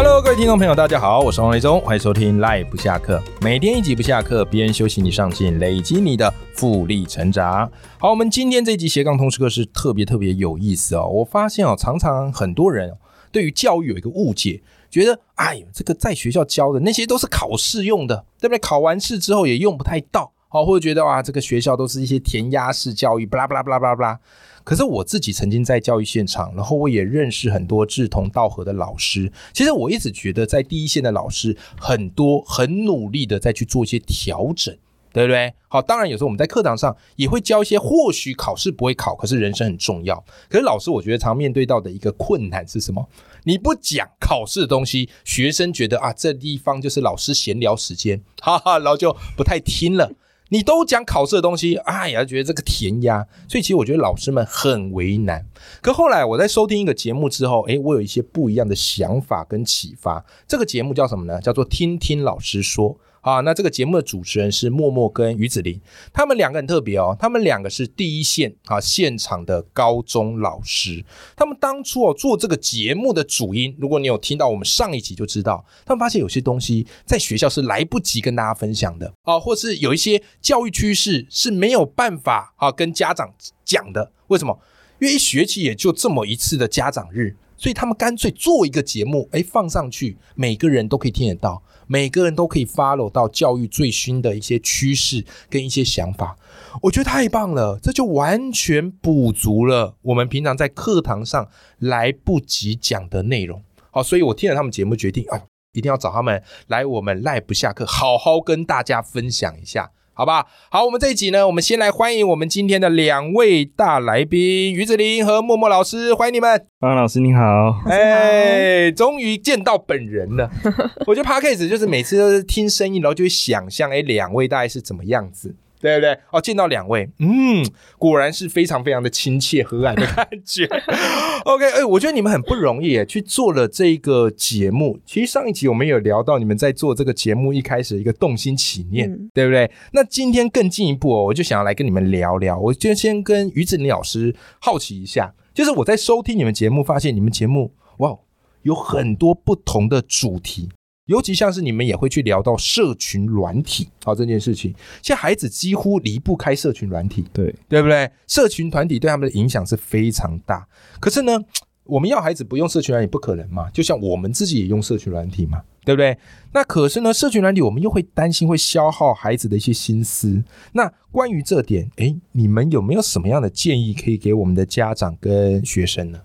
Hello，各位听众朋友，大家好，我是王立忠，欢迎收听 Life 不下课，每天一集不下课，别人休息你上进，累积你的复利成长。好，我们今天这集斜杠通识课是特别特别有意思哦。我发现哦，常常很多人对于教育有一个误解，觉得哎呦，这个在学校教的那些都是考试用的，对不对？考完试之后也用不太到，好，或者觉得啊，这个学校都是一些填鸭式教育，巴拉巴拉巴拉巴拉巴拉。可是我自己曾经在教育现场，然后我也认识很多志同道合的老师。其实我一直觉得，在第一线的老师很多很努力的在去做一些调整，对不对？好，当然有时候我们在课堂上也会教一些，或许考试不会考，可是人生很重要。可是老师，我觉得常面对到的一个困难是什么？你不讲考试的东西，学生觉得啊，这地方就是老师闲聊时间，哈哈，然后就不太听了。你都讲考试的东西，哎呀，觉得这个填鸭，所以其实我觉得老师们很为难。可后来我在收听一个节目之后，诶，我有一些不一样的想法跟启发。这个节目叫什么呢？叫做听听老师说。啊，那这个节目的主持人是默默跟于子林，他们两个很特别哦，他们两个是第一线啊现场的高中老师。他们当初哦做这个节目的主因，如果你有听到我们上一集就知道，他们发现有些东西在学校是来不及跟大家分享的啊，或是有一些教育趋势是没有办法啊跟家长讲的。为什么？因为一学期也就这么一次的家长日，所以他们干脆做一个节目，哎，放上去，每个人都可以听得到。每个人都可以 follow 到教育最新的一些趋势跟一些想法，我觉得太棒了，这就完全补足了我们平常在课堂上来不及讲的内容。好，所以我听了他们节目，决定啊，一定要找他们来我们赖不下课，好好跟大家分享一下。好吧，好，我们这一集呢，我们先来欢迎我们今天的两位大来宾，于子林和默默老师，欢迎你们。方老师你好，哎，终于见到本人了。我觉得 p a c k a g e 就是每次都是听声音，然后就会想象，哎，两位大概是怎么样子。对不对？哦，见到两位，嗯，果然是非常非常的亲切和蔼的感觉。OK，哎，我觉得你们很不容易，去做了这个节目。其实上一集我们有聊到你们在做这个节目一开始一个动心起念，对不对？那今天更进一步哦，我就想要来跟你们聊聊。我就先跟于子林老师好奇一下，就是我在收听你们节目，发现你们节目哇，有很多不同的主题。尤其像是你们也会去聊到社群软体好这件事情，现在孩子几乎离不开社群软体，对对不对？社群团体对他们的影响是非常大。可是呢，我们要孩子不用社群软体不可能嘛？就像我们自己也用社群软体嘛，对不对？那可是呢，社群软体我们又会担心会消耗孩子的一些心思。那关于这点，诶，你们有没有什么样的建议可以给我们的家长跟学生呢？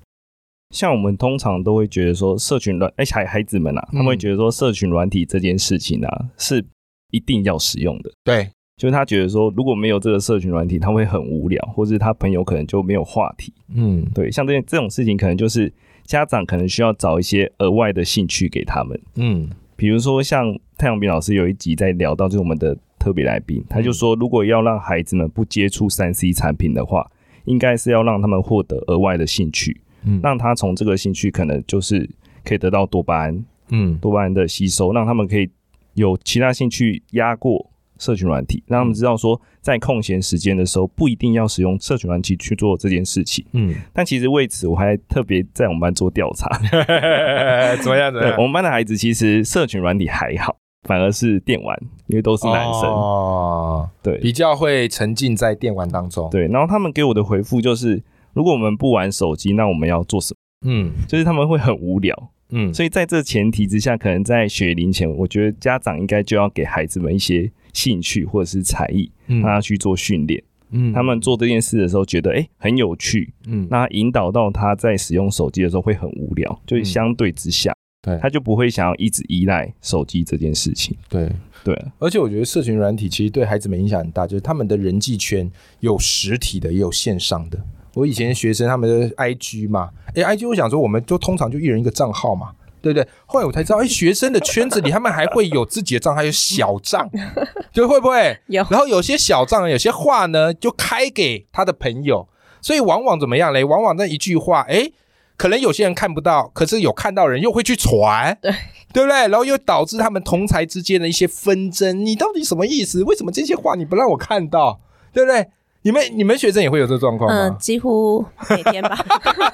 像我们通常都会觉得说，社群软哎孩孩子们啊，他们会觉得说，社群软体这件事情啊是一定要使用的。对，就是他觉得说，如果没有这个社群软体，他会很无聊，或者他朋友可能就没有话题。嗯，对，像这这种事情，可能就是家长可能需要找一些额外的兴趣给他们。嗯，比如说像太阳饼老师有一集在聊到，就是我们的特别来宾，他就说，如果要让孩子们不接触三 C 产品的话，应该是要让他们获得额外的兴趣。让他从这个兴趣可能就是可以得到多巴胺，嗯，多巴胺的吸收，让他们可以有其他兴趣压过社群软体，让他们知道说在空闲时间的时候不一定要使用社群软体去做这件事情，嗯，但其实为此我还特别在我们班做调查，怎么样？怎么样？我们班的孩子其实社群软体还好，反而是电玩，因为都是男生，哦，对，比较会沉浸在电玩当中，对，然后他们给我的回复就是。如果我们不玩手机，那我们要做什么？嗯，就是他们会很无聊，嗯，所以在这前提之下，可能在学龄前，我觉得家长应该就要给孩子们一些兴趣或者是才艺，让他去做训练，嗯，他们做这件事的时候觉得哎很有趣，嗯，那引导到他在使用手机的时候会很无聊，就是相对之下，对，他就不会想要一直依赖手机这件事情，对。对，而且我觉得社群软体其实对孩子们影响很大，就是他们的人际圈有实体的，也有线上的。我以前学生他们的 I G 嘛，哎，I G 我想说，我们就通常就一人一个账号嘛，对不对？后来我才知道，哎，学生的圈子里他们还会有自己的账号，有小账，就会不会有？然后有些小账，有些话呢，就开给他的朋友，所以往往怎么样嘞？往往那一句话，哎，可能有些人看不到，可是有看到人又会去传，对对不对？然后又导致他们同才之间的一些纷争。你到底什么意思？为什么这些话你不让我看到？对不对？你们你们学生也会有这状况吗？嗯，几乎每天吧。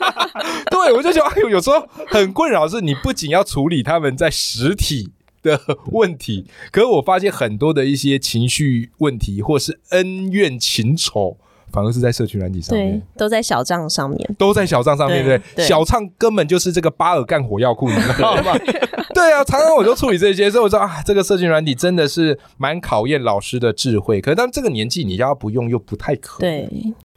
对，我就觉得哎呦，有时候很困扰，是你不仅要处理他们在实体的问题，可是我发现很多的一些情绪问题，或是恩怨情仇。反而是在社群软体上面，都在小账上面，都在小账上面，对小账根本就是这个巴尔干火药库，你知道吗？对啊，常常我就处理这些，所以我说啊，这个社群软体真的是蛮考验老师的智慧。可是当这个年纪，你要不用又不太可。对，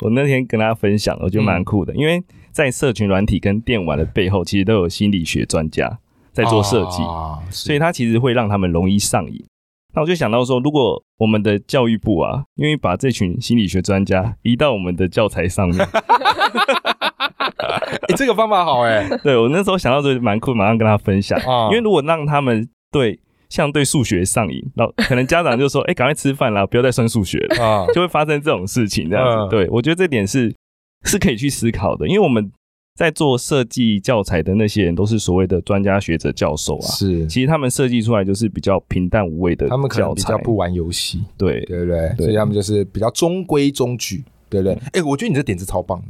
我那天跟大家分享，我觉得蛮酷的，因为在社群软体跟电玩的背后，其实都有心理学专家在做设计，所以它其实会让他们容易上瘾。那我就想到说，如果我们的教育部啊，愿意把这群心理学专家移到我们的教材上面，哎，这个方法好哎。对我那时候想到这蛮酷，马上跟他分享。因为如果让他们对像对数学上瘾，那可能家长就说：“哎，赶快吃饭啦，不要再算数学了。”啊，就会发生这种事情这样子。对我觉得这点是是可以去思考的，因为我们。在做设计教材的那些人都是所谓的专家学者教授啊，是，其实他们设计出来就是比较平淡无味的，他们可能比较不玩游戏，对对不对？所以他们就是比较中规中矩，对不对？哎，我觉得你这点子超棒的。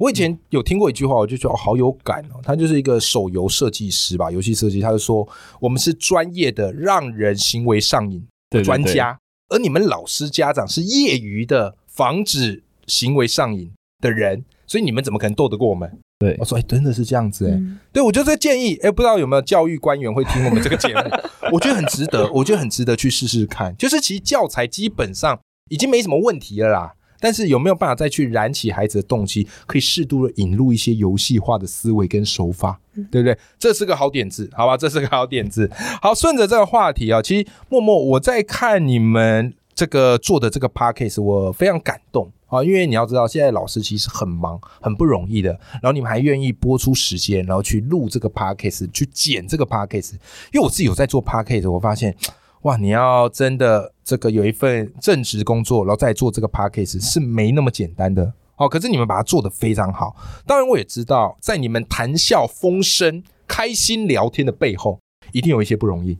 我以前有听过一句话，我就觉得好有感哦。他就是一个手游设计师吧，游戏设计，他就说我们是专业的让人行为上瘾的专家，而你们老师家长是业余的防止行为上瘾的人，所以你们怎么可能斗得过我们？对，我说哎，真的是这样子哎，对我就这建议哎，不知道有没有教育官员会听我们这个节目？我觉得很值得，我觉得很值得去试试看。就是其实教材基本上已经没什么问题了啦，但是有没有办法再去燃起孩子的动机，可以适度的引入一些游戏化的思维跟手法，对不对？这是个好点子，好吧？这是个好点子。好，顺着这个话题啊，其实默默我在看你们这个做的这个 p a c k a g e 我非常感动。啊，因为你要知道，现在老师其实很忙，很不容易的。然后你们还愿意播出时间，然后去录这个 podcast，去剪这个 podcast。因为我自己有在做 podcast，我发现，哇，你要真的这个有一份正职工作，然后再做这个 podcast 是没那么简单的。哦，可是你们把它做得非常好。当然，我也知道，在你们谈笑风生、开心聊天的背后，一定有一些不容易。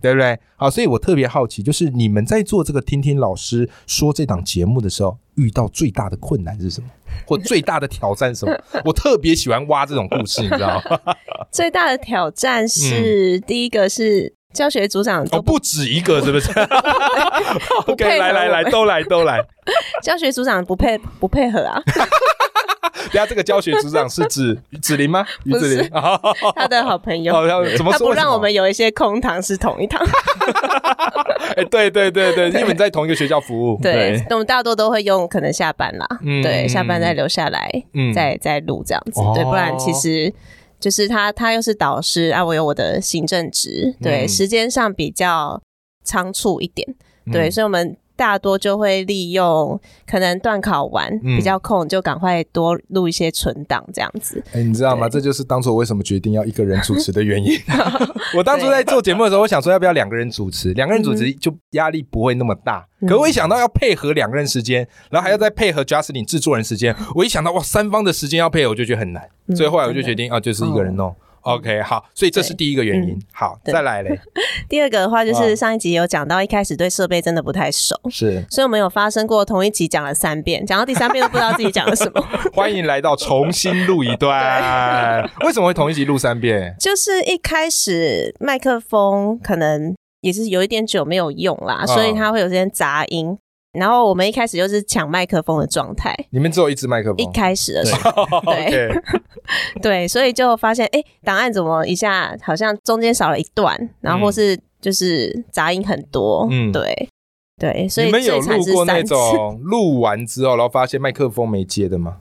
对不对？好，所以我特别好奇，就是你们在做这个听听老师说这档节目的时候，遇到最大的困难是什么，或最大的挑战什么？我特别喜欢挖这种故事，你知道吗？最大的挑战是第一个是教学组长哦，不止一个，是不是？OK，来来来，都来都来。教学组长不配不配合啊？等下，这个教学组长是指子林吗？于子林，他的好朋友。怎么说？他不让我们有一些空堂是同一堂。哎，对对对对，你们在同一个学校服务。对，我们大多都会用可能下班啦，对，下班再留下来，再再录这样子。对，不然其实就是他，他又是导师啊，我有我的行政职，对，时间上比较仓促一点。对，所以我们。大多就会利用可能断考完比较空，就赶快多录一些存档这样子。哎，你知道吗？这就是当初我为什么决定要一个人主持的原因。我当初在做节目的时候，我想说要不要两个人主持，两个人主持就压力不会那么大。可我一想到要配合两个人时间，然后还要再配合 Justin 制作人时间，我一想到哇，三方的时间要配合，我就觉得很难。所以后来我就决定啊，就是一个人弄。OK，好，所以这是第一个原因。好，再来嘞。第二个的话，就是上一集有讲到，一开始对设备真的不太熟，是，所以我们有发生过同一集讲了三遍，讲到第三遍都不知道自己讲了什么。欢迎来到重新录一段。为什么会同一集录三遍？就是一开始麦克风可能也是有一点久没有用啦，所以它会有些杂音。然后我们一开始就是抢麦克风的状态，你们只有一支麦克风。一开始的时候，对 对，所以就发现，哎，档案怎么一下好像中间少了一段，然后或是就是杂音很多，嗯，对对，所以你们有录过那种 录完之后，然后发现麦克风没接的吗？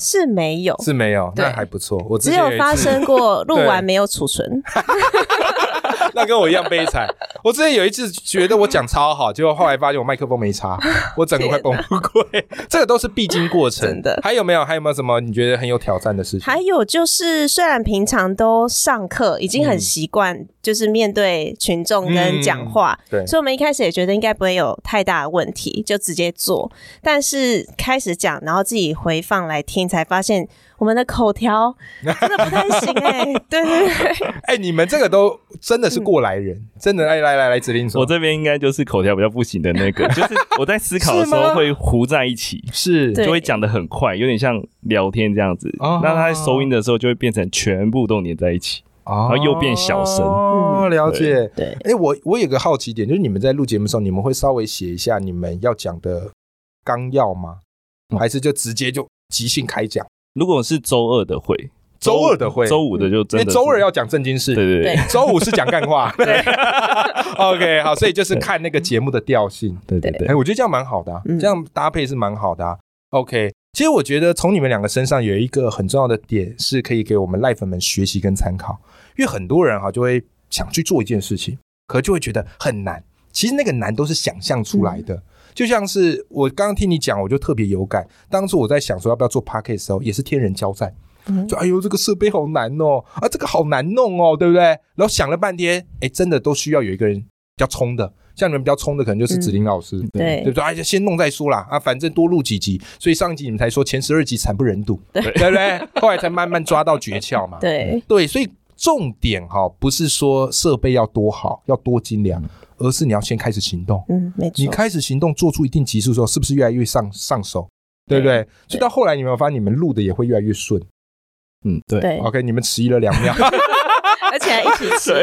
是没有，是没有，那还不错。我只有发生过录完没有储存。那跟我一样悲惨。我之前有一次觉得我讲超好，结果后来发现我麦克风没插，我整个快崩溃。这个都是必经过程的。还有没有？还有没有什么你觉得很有挑战的事情？还有就是，虽然平常都上课，已经很习惯，就是面对群众跟讲话，对，所以我们一开始也觉得应该不会有太大的问题，就直接做。但是开始讲，然后自己回放来听。听，才发现我们的口条 真的不太行 哎。对对对，哎，你们这个都真的是过来人，真的来来来来，指令说，我这边应该就是口条比较不行的那个，就是我在思考的时候会糊在一起，是就会讲的很快，有点像聊天这样子。那他在收音的时候就会变成全部都连在一起。然后又变小声哦，了解。对，哎，我我有个好奇点，就是你们在录节目的时候，你们会稍微写一下你们要讲的纲要吗？还是就直接就即兴开讲？如果是周二的会，周二的会，周五的就真的，周二要讲正经事，对对对，周五是讲干话。对，OK，好，所以就是看那个节目的调性。对对对，哎，我觉得这样蛮好的，这样搭配是蛮好的。OK。其实我觉得从你们两个身上有一个很重要的点，是可以给我们赖粉们学习跟参考。因为很多人哈就会想去做一件事情，可就会觉得很难。其实那个难都是想象出来的。就像是我刚刚听你讲，我就特别有感。当初我在想说要不要做 p a r k e t 的时候，也是天人交战，就哎呦这个设备好难哦，啊这个好难弄哦，对不对？然后想了半天，哎真的都需要有一个人比较冲的。像你们比较冲的，可能就是子林老师，对对不对？哎，先弄再说啦，啊，反正多录几集，所以上一集你们才说前十二集惨不忍睹，对不对？后来才慢慢抓到诀窍嘛。对对，所以重点哈，不是说设备要多好，要多精良，而是你要先开始行动。嗯，没错。你开始行动，做出一定级数之后，是不是越来越上上手？对不对？所以到后来，你有没有发现你们录的也会越来越顺？嗯，对。OK，你们迟疑了两秒。而且还一起吃。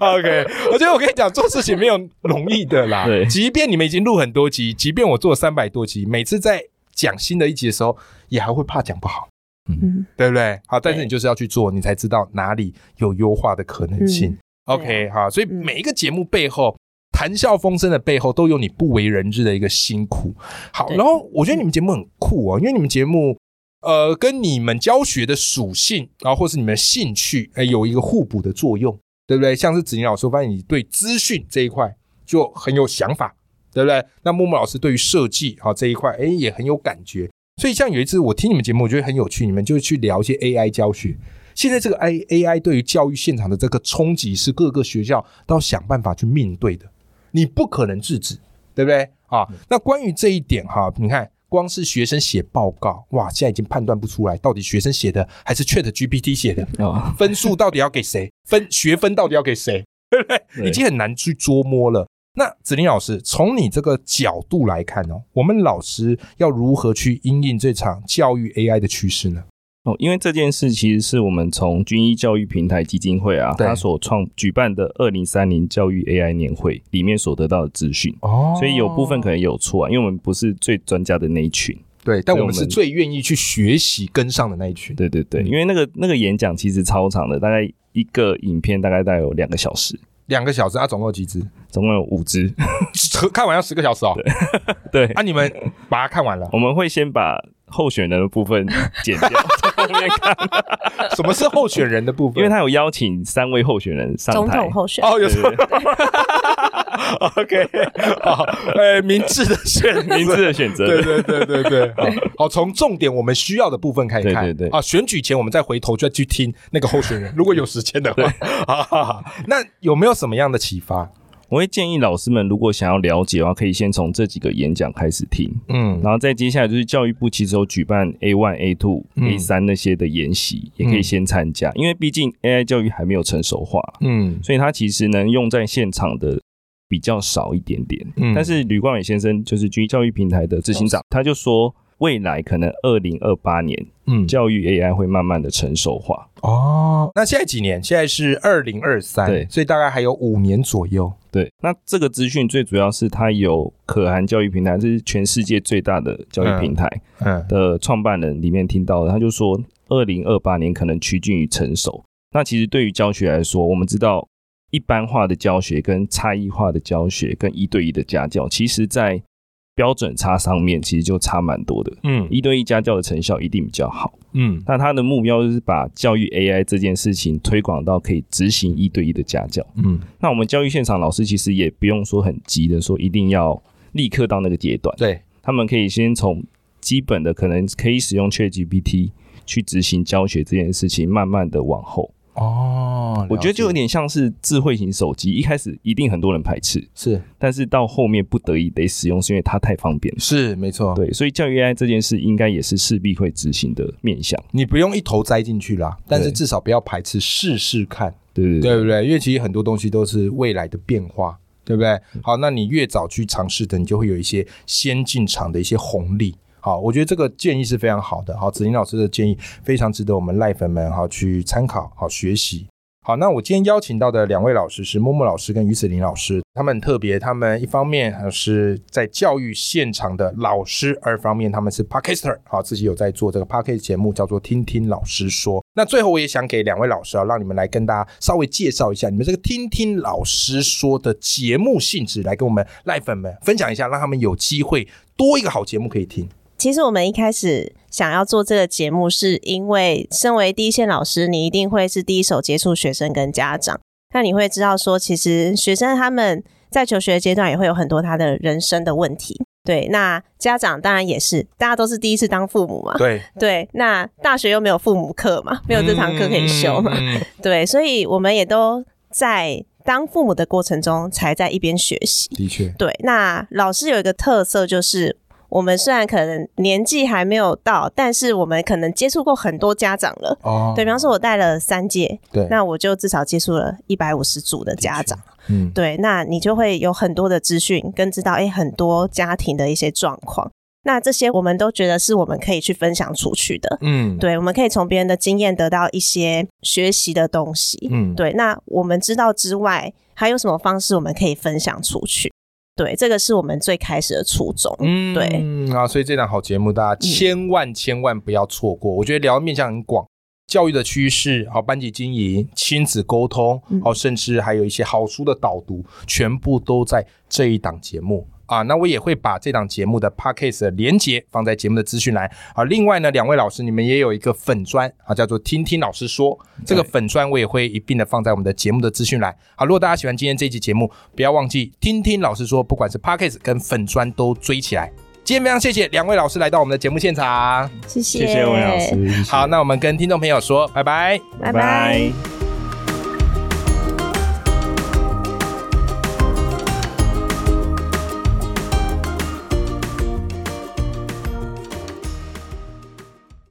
OK，我觉得我跟你讲，做事情没有容易的啦。对，即便你们已经录很多集，即便我做了三百多集，每次在讲新的一集的时候，也还会怕讲不好。嗯，对不对？好，但是你就是要去做，你才知道哪里有优化的可能性。OK，好，所以每一个节目背后，谈笑风生的背后，都有你不为人知的一个辛苦。好，然后我觉得你们节目很酷哦，因为你们节目。呃，跟你们教学的属性，然后或是你们的兴趣，哎，有一个互补的作用，对不对？像是子宁老师，发现你对资讯这一块就很有想法，对不对？那木木老师对于设计好这一块，哎，也很有感觉。所以像有一次我听你们节目，我觉得很有趣，你们就去聊一些 AI 教学。现在这个 A AI 对于教育现场的这个冲击，是各个学校都要想办法去面对的，你不可能制止，对不对？啊，那关于这一点哈，你看。光是学生写报告，哇，现在已经判断不出来，到底学生写的还是 Chat GPT 写的啊？分数到底要给谁？分学分到底要给谁？对不对？已经很难去捉摸了。那子林老师，从你这个角度来看哦，我们老师要如何去应应这场教育 AI 的趋势呢？哦，因为这件事其实是我们从军医教育平台基金会啊，他所创举办的二零三零教育 AI 年会里面所得到的资讯。哦，所以有部分可能有错啊，因为我们不是最专家的那一群，对，但我们是最愿意去学习跟上的那一群，对对对，因为那个那个演讲其实超长的，大概一个影片大概大概有两个小时，两个小时啊，总共有几只？总共有五只，看完要十个小时哦，对，啊，你们把它看完了，我们会先把。候选人的部分剪掉，后面看。什么是候选人的部分？因为他有邀请三位候选人上台。总统候选哦，有错。OK，好，哎，明智的选，明智的选择。对对对对对。好，从重点我们需要的部分开始看。对对对。啊，选举前我们再回头再去听那个候选人，如果有时间的话。啊，那有没有什么样的启发？我会建议老师们，如果想要了解的话，可以先从这几个演讲开始听，嗯，然后再接下来就是教育部其实有举办 A one、A two、A 三那些的研习，也可以先参加，因为毕竟 AI 教育还没有成熟化，嗯，所以它其实能用在现场的比较少一点点。嗯，但是吕冠伟先生就是军教育平台的执行长，他就说。未来可能二零二八年，嗯，教育 AI 会慢慢的成熟化哦。那现在几年？现在是二零二三，对，所以大概还有五年左右。对，那这个资讯最主要是它有可汗教育平台，这是全世界最大的教育平台，嗯，的创办人里面听到的，他就说二零二八年可能趋近于成熟。那其实对于教学来说，我们知道一般化的教学跟差异化的教学跟一对一的家教，其实在标准差上面其实就差蛮多的，嗯，一对一家教的成效一定比较好，嗯，那他的目标就是把教育 AI 这件事情推广到可以执行一对一的家教，嗯，那我们教育现场老师其实也不用说很急的说一定要立刻到那个阶段，对，他们可以先从基本的可能可以使用 ChatGPT 去执行教学这件事情，慢慢的往后。哦，我觉得就有点像是智慧型手机，一开始一定很多人排斥，是，但是到后面不得已得使用，是因为它太方便了。是，没错。对，所以教育 AI 这件事应该也是势必会执行的面向。你不用一头栽进去啦，但是至少不要排斥，试试看，对对对不对？因为其实很多东西都是未来的变化，对不对？好，那你越早去尝试的，你就会有一些先进场的一些红利。好，我觉得这个建议是非常好的。好，子林老师的建议非常值得我们赖粉们好去参考，好学习。好，那我今天邀请到的两位老师是默默老师跟于子林老师，他们很特别，他们一方面是在教育现场的老师，二方面他们是 podcaster，好，自己有在做这个 podcast 节目，叫做听听老师说。那最后我也想给两位老师啊，让你们来跟大家稍微介绍一下你们这个听听老师说的节目性质，来跟我们赖粉们分享一下，让他们有机会多一个好节目可以听。其实我们一开始想要做这个节目，是因为身为第一线老师，你一定会是第一手接触学生跟家长，那你会知道说，其实学生他们在求学阶段也会有很多他的人生的问题。对，那家长当然也是，大家都是第一次当父母嘛。对对，那大学又没有父母课嘛，没有这堂课可以修嘛。对，所以我们也都在当父母的过程中，才在一边学习。的确，对。那老师有一个特色就是。我们虽然可能年纪还没有到，但是我们可能接触过很多家长了。哦，对比方说，我带了三届，对，那我就至少接触了一百五十组的家长。嗯，对，那你就会有很多的资讯，跟知道哎很多家庭的一些状况。那这些我们都觉得是我们可以去分享出去的。嗯，对，我们可以从别人的经验得到一些学习的东西。嗯，对，那我们知道之外，还有什么方式我们可以分享出去？对，这个是我们最开始的初衷。嗯，对啊，所以这档好节目，大家千万千万不要错过。我觉得聊的面向很广，教育的趋势，好班级经营、亲子沟通，好，甚至还有一些好书的导读，全部都在这一档节目。啊，那我也会把这档节目的 podcast 的连接放在节目的资讯栏啊。另外呢，两位老师，你们也有一个粉砖啊，叫做听听老师说。这个粉砖我也会一并的放在我们的节目的资讯栏。好，如果大家喜欢今天这期节目，不要忘记听听老师说，不管是 podcast 跟粉砖都追起来。今天非常谢谢两位老师来到我们的节目现场，谢谢谢谢魏老师。好，那我们跟听众朋友说拜拜，拜拜。